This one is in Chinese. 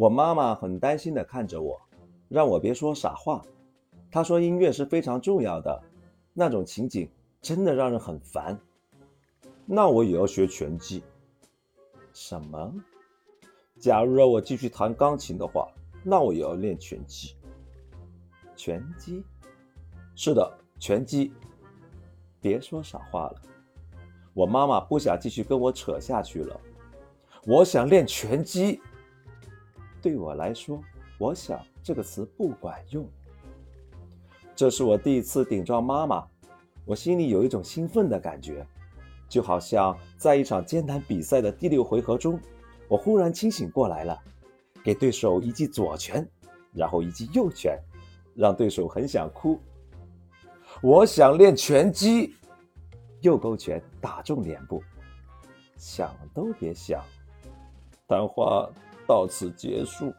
我妈妈很担心地看着我，让我别说傻话。她说音乐是非常重要的，那种情景真的让人很烦。那我也要学拳击。什么？假如让我继续弹钢琴的话，那我也要练拳击。拳击？是的，拳击。别说傻话了。我妈妈不想继续跟我扯下去了。我想练拳击。对我来说，我想这个词不管用。这是我第一次顶撞妈妈，我心里有一种兴奋的感觉。就好像在一场艰难比赛的第六回合中，我忽然清醒过来了，给对手一记左拳，然后一记右拳，让对手很想哭。我想练拳击，右勾拳打中脸部，想都别想。谈话到此结束。